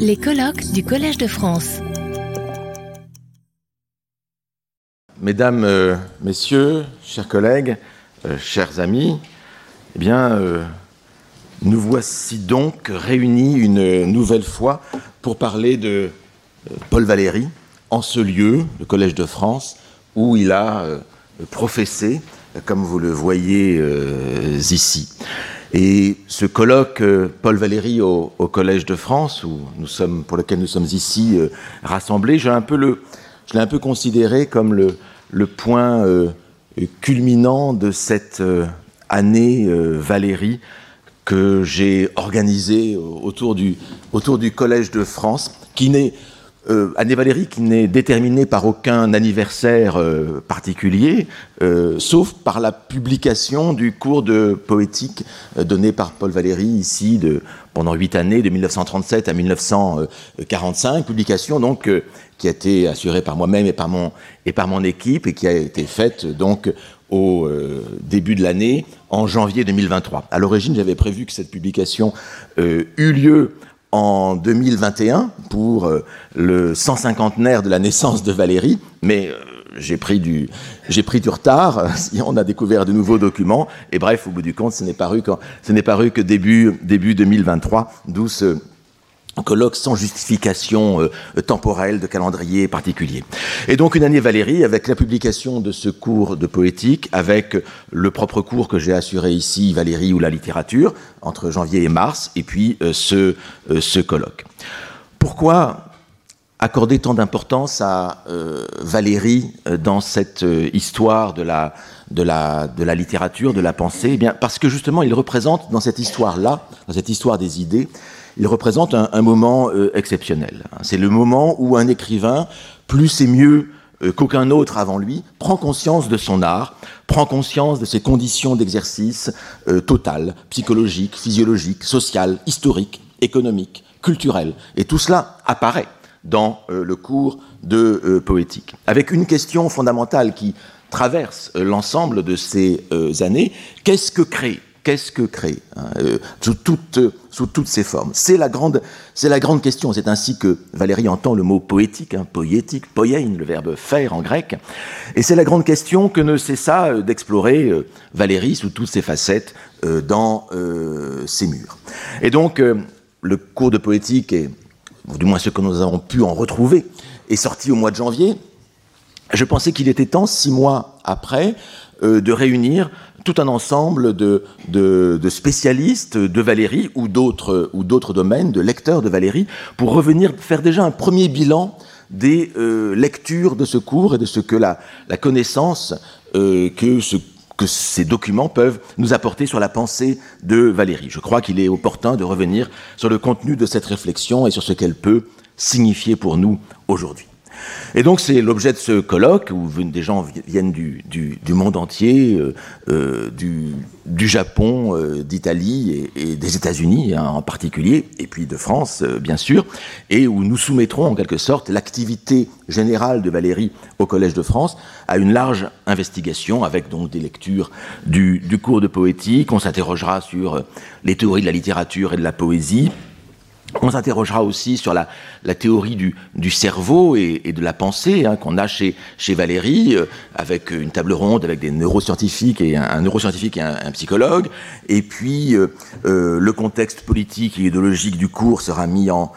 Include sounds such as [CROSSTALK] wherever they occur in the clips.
Les colloques du Collège de France. Mesdames, euh, Messieurs, chers collègues, euh, chers amis, eh bien, euh, nous voici donc réunis une nouvelle fois pour parler de Paul Valéry en ce lieu, le Collège de France, où il a professé, comme vous le voyez ici. Et ce colloque Paul Valéry au, Collège de France, où nous sommes, pour lequel nous sommes ici rassemblés, j'ai un peu je l'ai un peu considéré comme le, point euh, culminant de cette euh, année euh, Valérie que j'ai organisée autour du, autour du Collège de France, qui n'est euh, année Valérie qui n'est déterminée par aucun anniversaire euh, particulier, euh, sauf par la publication du cours de poétique donné par Paul Valéry ici de, pendant huit années, de 1937 à 1945, publication donc qui a été assurée par moi-même et par mon et par mon équipe et qui a été faite donc au début de l'année, en janvier 2023. À l'origine, j'avais prévu que cette publication eut lieu en 2021 pour euh, le 150naire de la naissance de Valérie, mais euh, j'ai pris du retard. [LAUGHS] On a découvert de nouveaux documents et bref, au bout du compte, ce n'est paru que ce n'est paru que début début 2023, d'où ce colloque sans justification euh, temporelle de calendrier particulier. Et donc une année Valérie avec la publication de ce cours de poétique, avec le propre cours que j'ai assuré ici, Valérie ou la littérature, entre janvier et mars, et puis euh, ce, euh, ce colloque. Pourquoi accorder tant d'importance à Valérie dans cette histoire de la, de, la, de la littérature, de la pensée? Eh bien, Parce que justement, il représente dans cette histoire-là, dans cette histoire des idées, il représente un, moment euh, exceptionnel. C'est le moment où un écrivain, plus et mieux euh, qu'aucun autre avant lui, prend conscience de son art, prend conscience de ses conditions d'exercice euh, totales, psychologiques, physiologiques, sociales, historiques, économiques, culturelles. Et tout cela apparaît dans le cours de poétique. Avec une question fondamentale qui traverse l'ensemble de ces années, qu'est-ce que crée Qu'est-ce que créer hein, euh, sous, toutes, sous toutes ses formes C'est la, grande, la grande question. C'est ainsi que Valérie entend le mot poétique, hein, poétique, poiein, le verbe faire en grec. Et c'est la grande question que ne cessa euh, d'explorer euh, Valérie sous toutes ses facettes dans ses murs. Et donc, le cours de poétique, et du moins ce que nous avons pu en retrouver, est sorti au mois de janvier. Je pensais qu'il était temps, six mois après, de réunir tout un ensemble de, spécialistes de Valérie ou d'autres domaines, de lecteurs de Valérie, pour revenir faire déjà un premier bilan des euh, lectures de ce cours et de ce que la, connaissance euh, que, que ces documents peuvent nous apporter sur la pensée de Valérie. Je crois qu'il est opportun de revenir sur le contenu de cette réflexion et sur ce qu'elle peut signifier pour nous aujourd'hui. Et donc c'est l'objet de ce colloque où des gens viennent du, monde entier, euh, euh, du, Japon, euh, d'Italie et, des États-Unis hein, en particulier, et puis de France bien sûr, et où nous soumettrons en quelque sorte l'activité générale de Valérie au Collège de France à une large investigation avec donc des lectures du, du cours de poétique. On s'interrogera sur les théories de la littérature et de la poésie on s'interrogera aussi sur la, théorie du, cerveau et, de la pensée hein, qu'on a chez, Valérie, euh, avec une table ronde avec des neuroscientifiques et un, neuroscientifique et un, psychologue. Et puis euh, euh, le contexte politique et idéologique du cours sera mis en,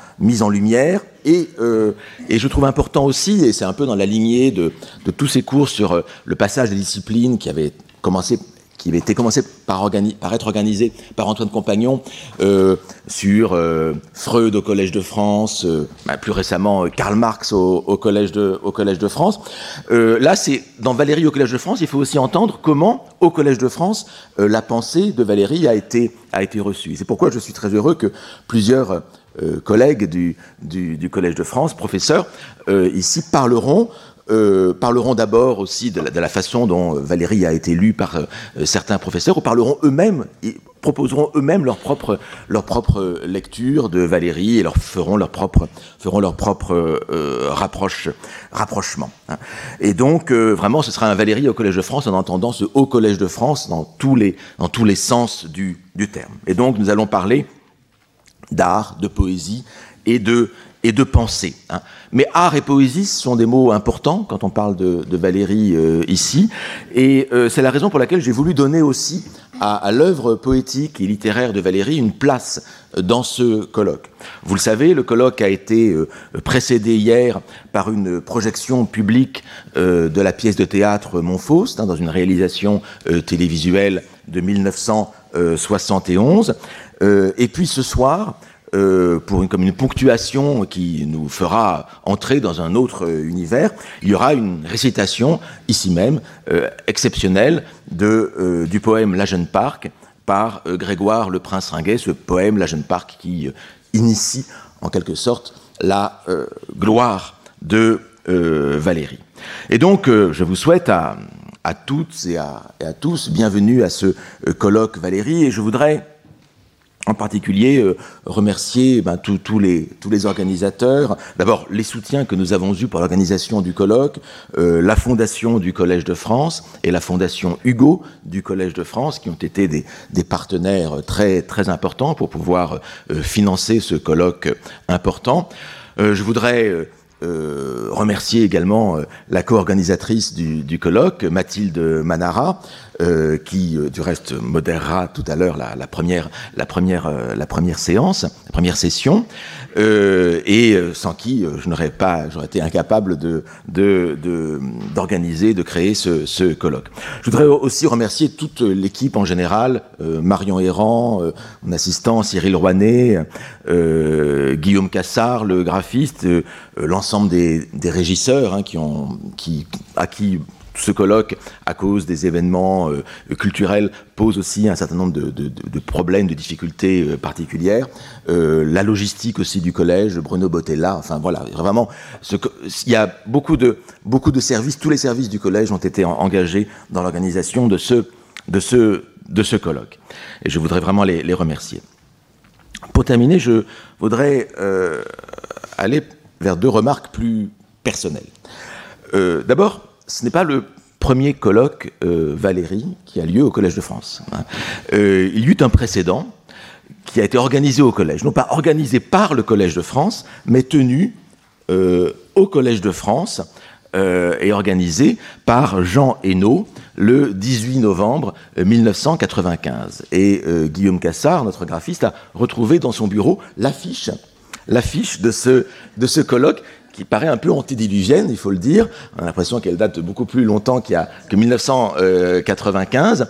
lumière. Et, je trouve important aussi, et c'est un peu dans la lignée de, de tous ces cours sur le passage des disciplines qui avait commencé qui avait été commencé par, être organisé par Antoine Compagnon euh, sur euh, Freud au Collège de France, euh, bah, plus récemment Karl Marx au, Collège de, au Collège France. là, c'est dans Valérie au Collège de France, il faut aussi entendre comment, au Collège de France, la pensée de Valérie a été, a été reçue. C'est pourquoi je suis très heureux que plusieurs collègues du, du, du, Collège de France, professeurs, ici parleront euh, parleront d'abord aussi de la, façon dont euh, Valérie a été lue par euh, certains professeurs, ou parleront eux-mêmes, proposeront eux-mêmes leur propre, leur propre lecture de Valérie et leur feront leur propre, feront leur propre rapproche, rapprochement. Hein. Et donc, vraiment, ce sera un Valérie au Collège de France en entendant ce Haut Collège de France dans tous les, dans tous les sens du, du terme. Et donc, nous allons parler d'art, de poésie et de, et de pensée. Hein. Mais art et poésie sont des mots importants quand on parle de, Valérie euh, ici, et euh, c'est la raison pour laquelle j'ai voulu donner aussi à, l'œuvre poétique et littéraire de Valérie une place dans ce colloque. Vous le savez, le colloque a été euh, précédé hier par une projection publique de la pièce de théâtre Montfaust, hein, dans une réalisation télévisuelle de 1971. et puis ce soir, euh, pour une, comme une ponctuation qui nous fera entrer dans un autre euh, univers, il y aura une récitation, ici même, euh, exceptionnelle, de, du poème La Jeune Parc par Grégoire le Prince Ringuet, ce poème La Jeune Parc qui initie en quelque sorte la gloire de Valérie. Et donc, je vous souhaite à, à toutes et à, et à, tous bienvenue à ce colloque Valérie, et je voudrais en particulier euh, remercier ben, tous les, organisateurs. D'abord, les soutiens que nous avons eus pour l'organisation du colloque, euh, la Fondation du Collège de France et la Fondation Hugo du Collège de France, qui ont été des, partenaires très, importants pour pouvoir euh, financer ce colloque important. je voudrais remercier également la co-organisatrice du, colloque, Mathilde Manara, euh, qui euh, du reste modérera tout à l'heure la, première, la, première, euh, la première séance, la première session, et sans qui je n'aurais pas, j'aurais été incapable d'organiser, de, créer ce, colloque. Je voudrais aussi remercier toute l'équipe en général, Marion Errand, mon assistant Cyril Rouanet, Guillaume Cassard, le graphiste, l'ensemble des, des régisseurs hein, qui ont, qui, à qui ce colloque, à cause des événements euh, culturels, pose aussi un certain nombre de, problèmes, de difficultés euh, particulières. Euh, la logistique aussi du collège, Bruno Bottella, enfin voilà, vraiment, il y a beaucoup de, beaucoup de services, tous les services du collège ont été engagés dans l'organisation de ce, de, ce, de ce colloque. Et je voudrais vraiment les, remercier. Pour terminer, je voudrais aller vers deux remarques plus personnelles. D'abord, ce n'est pas le premier colloque euh, Valérie qui a lieu au Collège de France. Hein. Euh, il y eut un précédent qui a été organisé au Collège, non pas organisé par le Collège de France, mais tenu euh, au Collège de France et organisé par Jean Hainaut le 18 novembre 1995. Et Guillaume Cassard, notre graphiste, a retrouvé dans son bureau l'affiche de ce colloque qui paraît un peu antédiluvienne, il faut le dire. On a l'impression qu'elle date de beaucoup plus longtemps qu'il y a, que 1995,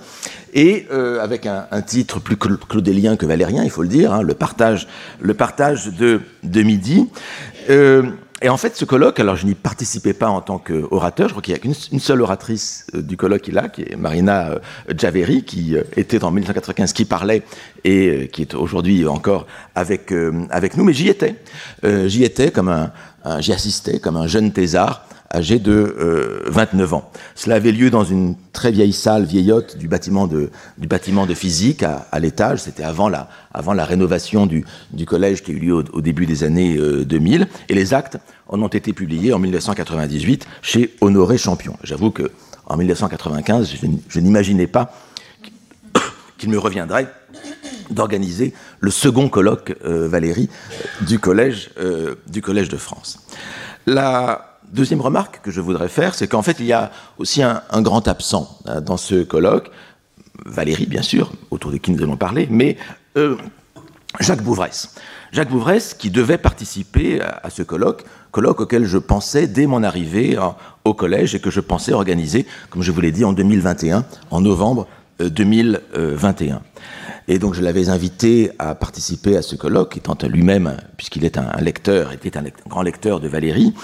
et euh, avec un, titre plus claudélien que valérien, il faut le dire, hein, le partage, le partage de, de midi. Euh, et en fait, ce colloque, alors je n'y participais pas en tant qu'orateur, je crois qu'il y a qu'une seule oratrice euh, du colloque qui est là, qui est Marina euh, Javeri, qui euh, était en 1995, qui parlait et qui est aujourd'hui encore avec, avec nous, mais j'y étais. j'y étais comme un, j'y assistais comme un jeune thésard âgé de 29 ans. Cela avait lieu dans une très vieille salle vieillotte du bâtiment de, du bâtiment de physique à, l'étage. C'était avant la, avant la rénovation du, du collège qui a eu lieu au, début des années 2000. Et les actes en ont été publiés en 1998 chez Honoré Champion. J'avoue que en 1995, je, n'imaginais pas [COUGHS] qu'il me reviendrait d'organiser le second colloque Valérie du collège, du collège de France. La deuxième remarque que je voudrais faire, c'est qu'en fait, il y a aussi un, grand absent hein, dans ce colloque. Valérie, bien sûr, autour de qui nous allons parler, mais euh, Jacques Bouvresse. Jacques Bouvresse qui devait participer à, ce colloque, colloque auquel je pensais dès mon arrivée au collège et que je pensais organiser, comme je vous l'ai dit, en 2021, en novembre 2021. Et donc je l'avais invité à participer à ce colloque, étant lui-même, puisqu'il est un, lecteur, était un, grand lecteur de Valérie.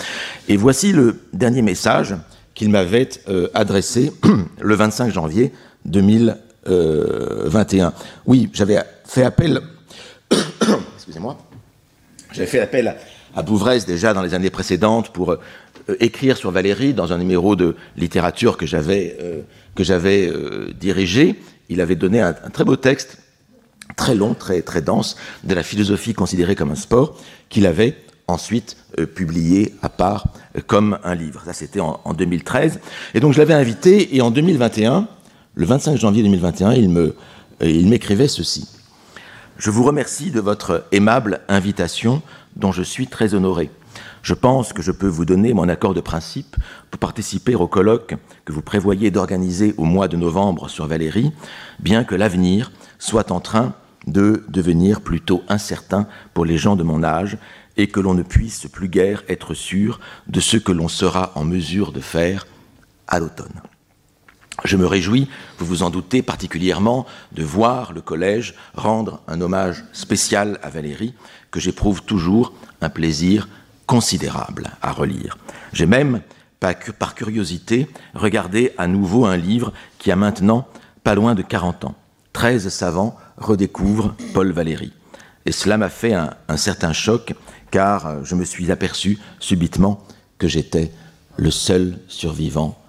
Et voici le dernier message qu'il m'avait euh, adressé [CLEARS THROAT] le 25 janvier 2021. Oui, j'avais fait appel, [CLEARS THROAT] excusez-moi, j'avais fait appel à, Bouvresse déjà dans les années précédentes pour euh, écrire sur Valérie dans un numéro de littérature que j'avais euh, j'avais dirigé. Il avait donné un très beau texte très long, très, dense, de la philosophie considérée comme un sport, qu'il avait ensuite euh, publié à part euh, comme un livre. Ça, c'était en, 2013. Et donc, je l'avais invité, et en 2021, le 25 janvier 2021, il me, euh, il m'écrivait ceci. Je vous remercie de votre aimable invitation dont je suis très honoré. Je pense que je peux vous donner mon accord de principe pour participer au colloque que vous prévoyez d'organiser au mois de novembre sur Valérie, bien que l'avenir soit en train de devenir plutôt incertain pour les gens de mon âge et que l'on ne puisse plus guère être sûr de ce que l'on sera en mesure de faire à l'automne. Je me réjouis, vous vous en doutez particulièrement, de voir le collège rendre un hommage spécial à Valérie, que j'éprouve toujours un plaisir considérable à relire. J'ai même, par curiosité, regardé à nouveau un livre qui a maintenant pas loin de 40 ans. 13 savants redécouvrent Paul Valéry. Et cela m'a fait un, certain choc, car je me suis aperçu subitement que j'étais le seul survivant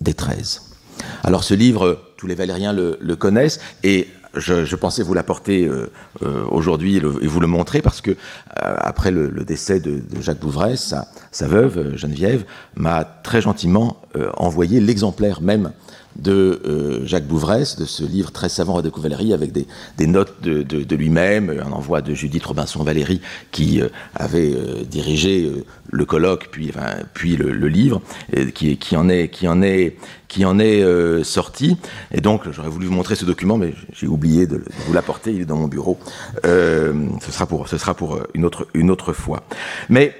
des 13. Alors ce livre, tous les Valériens le connaissent, et je, pensais vous l'apporter euh, euh, aujourd'hui et, vous le montrer parce que euh, après le, décès de, Jacques Bouvresse, sa, veuve Geneviève m'a très gentiment envoyé l'exemplaire même de euh, Jacques Bouvresse, de ce livre très savant de Valéry, avec des, notes de, lui-même, un envoi de Judith Robinson-Valéry, qui euh, avait euh, dirigé le colloque, puis, le, livre, qui, en est, sorti. Et donc, j'aurais voulu vous montrer ce document, mais j'ai oublié de, vous l'apporter, il est dans mon bureau. ce sera pour, ce sera pour une, autre, une autre fois. Mais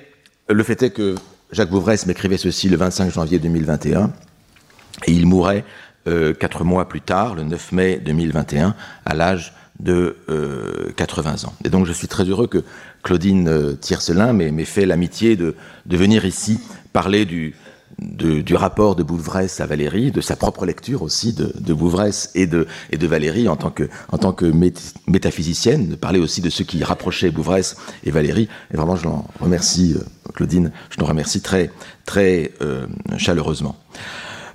le fait est que Jacques Bouvresse m'écrivait ceci le 25 janvier 2021, et il mourait euh, quatre mois plus tard, le 9 mai 2021, à l'âge de euh, 80 ans. Et donc je suis très heureux que Claudine euh, Tiercelin m'ait fait l'amitié de, de, venir ici parler du, de, du rapport de Bouvresse à Valérie, de sa propre lecture aussi de, de Bouvresse et de, et de Valérie en tant que, en tant que métaphysicienne, de parler aussi de ce qui rapprochait Bouvresse et Valérie. Et vraiment, je l'en remercie, euh, Claudine, je l'en remercie très, très euh, chaleureusement.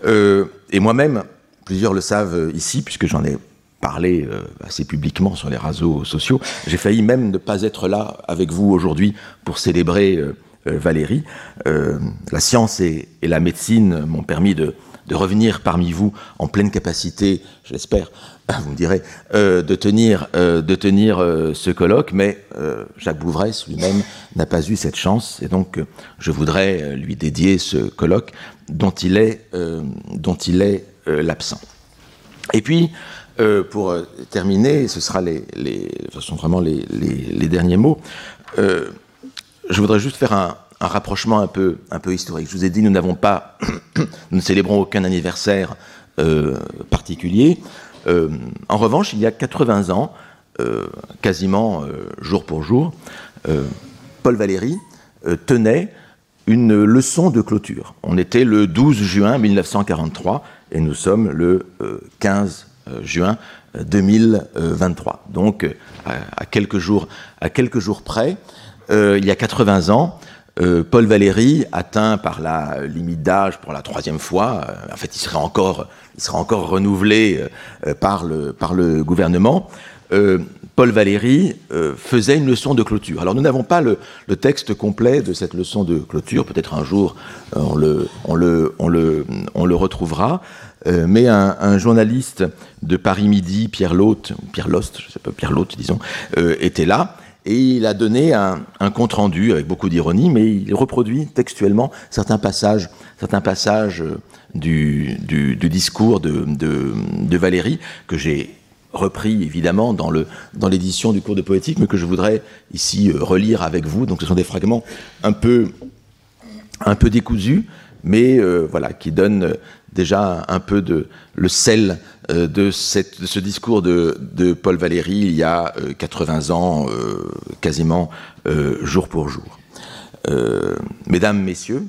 Euh, et moi-même, plusieurs le savent ici, puisque j'en ai parlé euh, assez publiquement sur les réseaux sociaux, j'ai failli même ne pas être là avec vous aujourd'hui pour célébrer euh, Valérie. Euh, la science et la médecine m'ont permis de, de, revenir parmi vous en pleine capacité, je l'espère, [LAUGHS] vous me direz, euh, de tenir, euh, euh, ce colloque, mais Jacques Bouvresse lui-même [LAUGHS] n'a pas eu cette chance, et donc je voudrais lui dédier ce colloque dont il est, l'absent. Et puis, pour terminer, ce sera les, sont vraiment les, derniers mots. Je voudrais juste faire un, un, rapprochement un peu, un peu historique. Je vous ai dit, nous n'avons pas, [COUGHS] nous ne célébrons aucun anniversaire euh, particulier. Euh, en revanche, il y a 80 ans, euh, quasiment jour pour jour, Paul Valéry tenait une leçon de clôture. On était le 12 juin 1943 et nous sommes le 15 juin 2023. Donc, à, quelques jours, à quelques jours près, il y a 80 ans, euh, Paul Valéry, atteint par la limite d'âge pour la troisième fois, euh, en fait, il serait encore, il sera encore renouvelé euh, par, le, par le gouvernement. Paul Valéry faisait une leçon de clôture. Alors nous n'avons pas le, texte complet de cette leçon de clôture, peut-être un jour on, le, on, le, on, le, on le retrouvera, mais un, journaliste de Paris Midi, Pierre Lotte, Pierre Lost, je sais pas, Pierre Lotte, disons, était là, et il a donné un, un compte rendu avec beaucoup d'ironie, mais il reproduit textuellement certains passages, euh, du, discours de, Valérie que j'ai repris évidemment dans l'édition du cours de poétique mais que je voudrais ici euh, relire avec vous. Donc ce sont des fragments un peu décousus mais euh, voilà qui donnent euh, déjà un peu de le sel euh, de, ce discours de, Paul Valéry il y a euh, 80 ans quasiment jour pour jour mesdames messieurs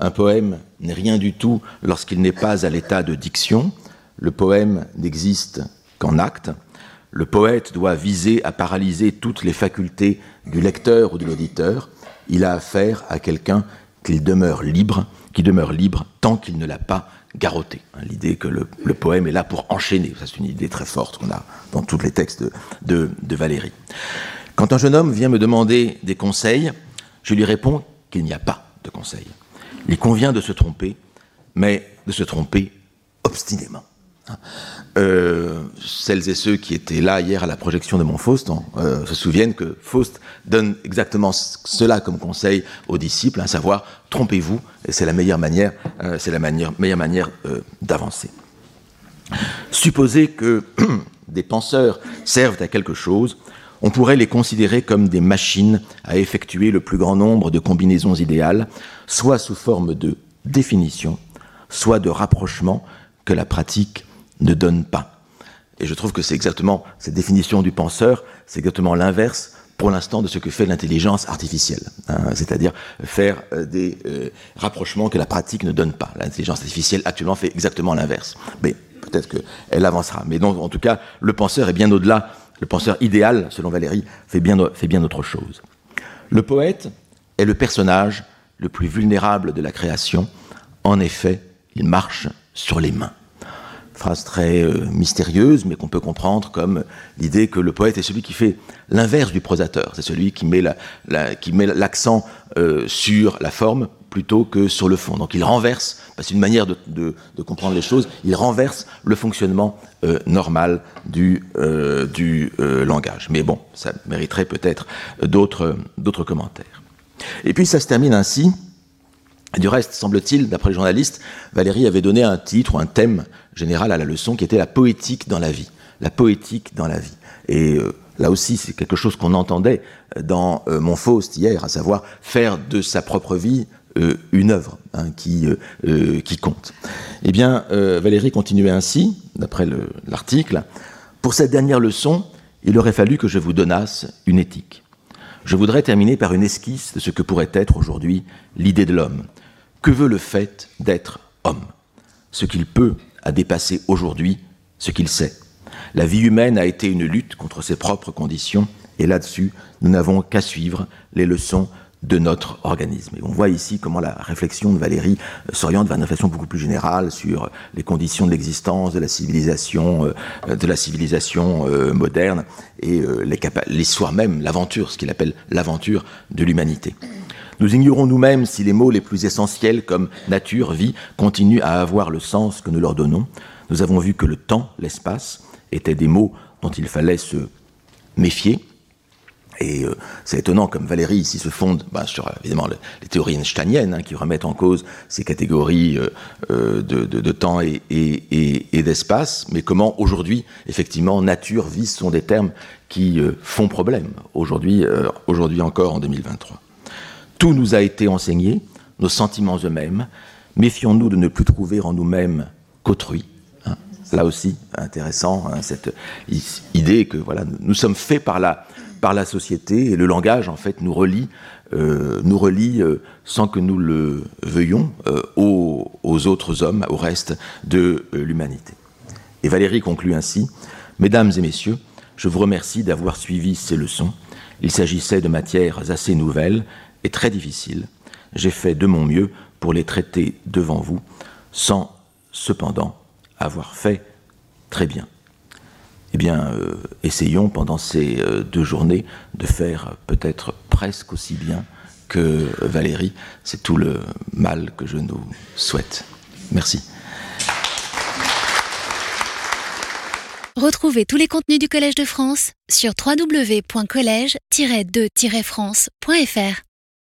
un poème n'est rien du tout lorsqu'il n'est pas à l'état de diction le poème n'existe qu'en acte. Le poète doit viser à paralyser toutes les facultés du lecteur ou de l'auditeur. Il a affaire à quelqu'un qu'il demeure libre, qui demeure libre tant qu'il ne l'a pas garrotté. L'idée que le, poème est là pour enchaîner, c'est une idée très forte qu'on a dans tous les textes de, de, de Valérie. Quand un jeune homme vient me demander des conseils, je lui réponds qu'il n'y a pas de conseils. Il convient de se tromper, mais de se tromper obstinément Euh, celles et ceux qui étaient là hier à la projection de mon Faust euh, se souviennent que Faust donne exactement cela comme conseil aux disciples, à savoir trompez-vous, c'est la meilleure manière, euh, c'est la meilleure manière d'avancer. Supposer que [CLEARS THROAT] des penseurs servent à quelque chose, on pourrait les considérer comme des machines à effectuer le plus grand nombre de combinaisons idéales, soit sous forme de définition, soit de rapprochement que la pratique ne donne pas. Et je trouve que c'est exactement cette définition du penseur, c'est exactement l'inverse pour l'instant de ce que fait l'intelligence artificielle, hein, c'est-à-dire faire euh, des euh, rapprochements que la pratique ne donne pas. L'intelligence artificielle actuellement fait exactement l'inverse. Mais peut-être qu'elle avancera. Mais donc, en tout cas, le penseur est bien au-delà. Le penseur idéal, selon Valérie, fait bien, fait bien autre chose. Le poète est le personnage le plus vulnérable de la création. En effet, il marche sur les mains phrase très euh, mystérieuse, mais qu'on peut comprendre comme l'idée que le poète est celui qui fait l'inverse du prosateur. C'est celui qui met, l'accent euh, sur la forme plutôt que sur le fond. Donc il renverse, c'est une manière de, comprendre les choses, il renverse le fonctionnement euh, normal du, du langage. Mais bon, ça mériterait peut-être d'autres commentaires. Et puis ça se termine ainsi. Du reste, semble-t-il, d'après le journaliste, Valérie avait donné un titre ou un thème général à la leçon qui était la poétique dans la vie. La poétique dans la vie. Et euh, là aussi, c'est quelque chose qu'on entendait dans euh, mon Faust hier, à savoir faire de sa propre vie euh, une œuvre hein, qui, qui compte. Eh bien, Valérie continuait ainsi, d'après l'article. Pour cette dernière leçon, il aurait fallu que je vous donnasse une éthique. Je voudrais terminer par une esquisse de ce que pourrait être aujourd'hui l'idée de l'homme. Que veut le fait d'être homme? Ce qu'il peut à dépasser aujourd'hui ce qu'il sait. La vie humaine a été une lutte contre ses propres conditions, et là-dessus, nous n'avons qu'à suivre les leçons de notre organisme. Et on voit ici comment la réflexion de Valérie euh, s'oriente vers une réflexion beaucoup plus générale sur les conditions de l'existence de la civilisation, euh, de la civilisation euh, moderne et l'histoire même, l'aventure, ce qu'il appelle l'aventure de l'humanité. Nous ignorons nous-mêmes si les mots les plus essentiels comme nature, vie, continuent à avoir le sens que nous leur donnons. Nous avons vu que le temps, l'espace, étaient des mots dont il fallait se méfier. Et euh, c'est étonnant comme Valérie ici se fonde bah, sur évidemment les théories einsteiniennes hein, qui remettent en cause ces catégories euh, euh, de, temps et, d'espace, mais comment aujourd'hui, effectivement, nature, vie sont des termes qui font problème aujourd'hui, aujourd'hui encore en 2023. Tout nous a été enseigné, nos sentiments eux-mêmes. Méfions-nous de ne plus trouver en nous-mêmes qu'autrui. Hein. Là aussi, intéressant, hein, cette idée que voilà, nous sommes faits par la, par la société et le langage, en fait, nous relie, euh, nous relie euh, sans que nous le veuillons euh, aux, aux, autres hommes, au reste de l'humanité. Et Valérie conclut ainsi Mesdames et messieurs, je vous remercie d'avoir suivi ces leçons. Il s'agissait de matières assez nouvelles est très difficile. J'ai fait de mon mieux pour les traiter devant vous, sans cependant avoir fait très bien. Eh bien, euh, essayons pendant ces euh, deux journées de faire peut-être presque aussi bien que Valérie. C'est tout le mal que je nous souhaite. Merci. Retrouvez tous les contenus du Collège de France sur www.colège-2-france.fr.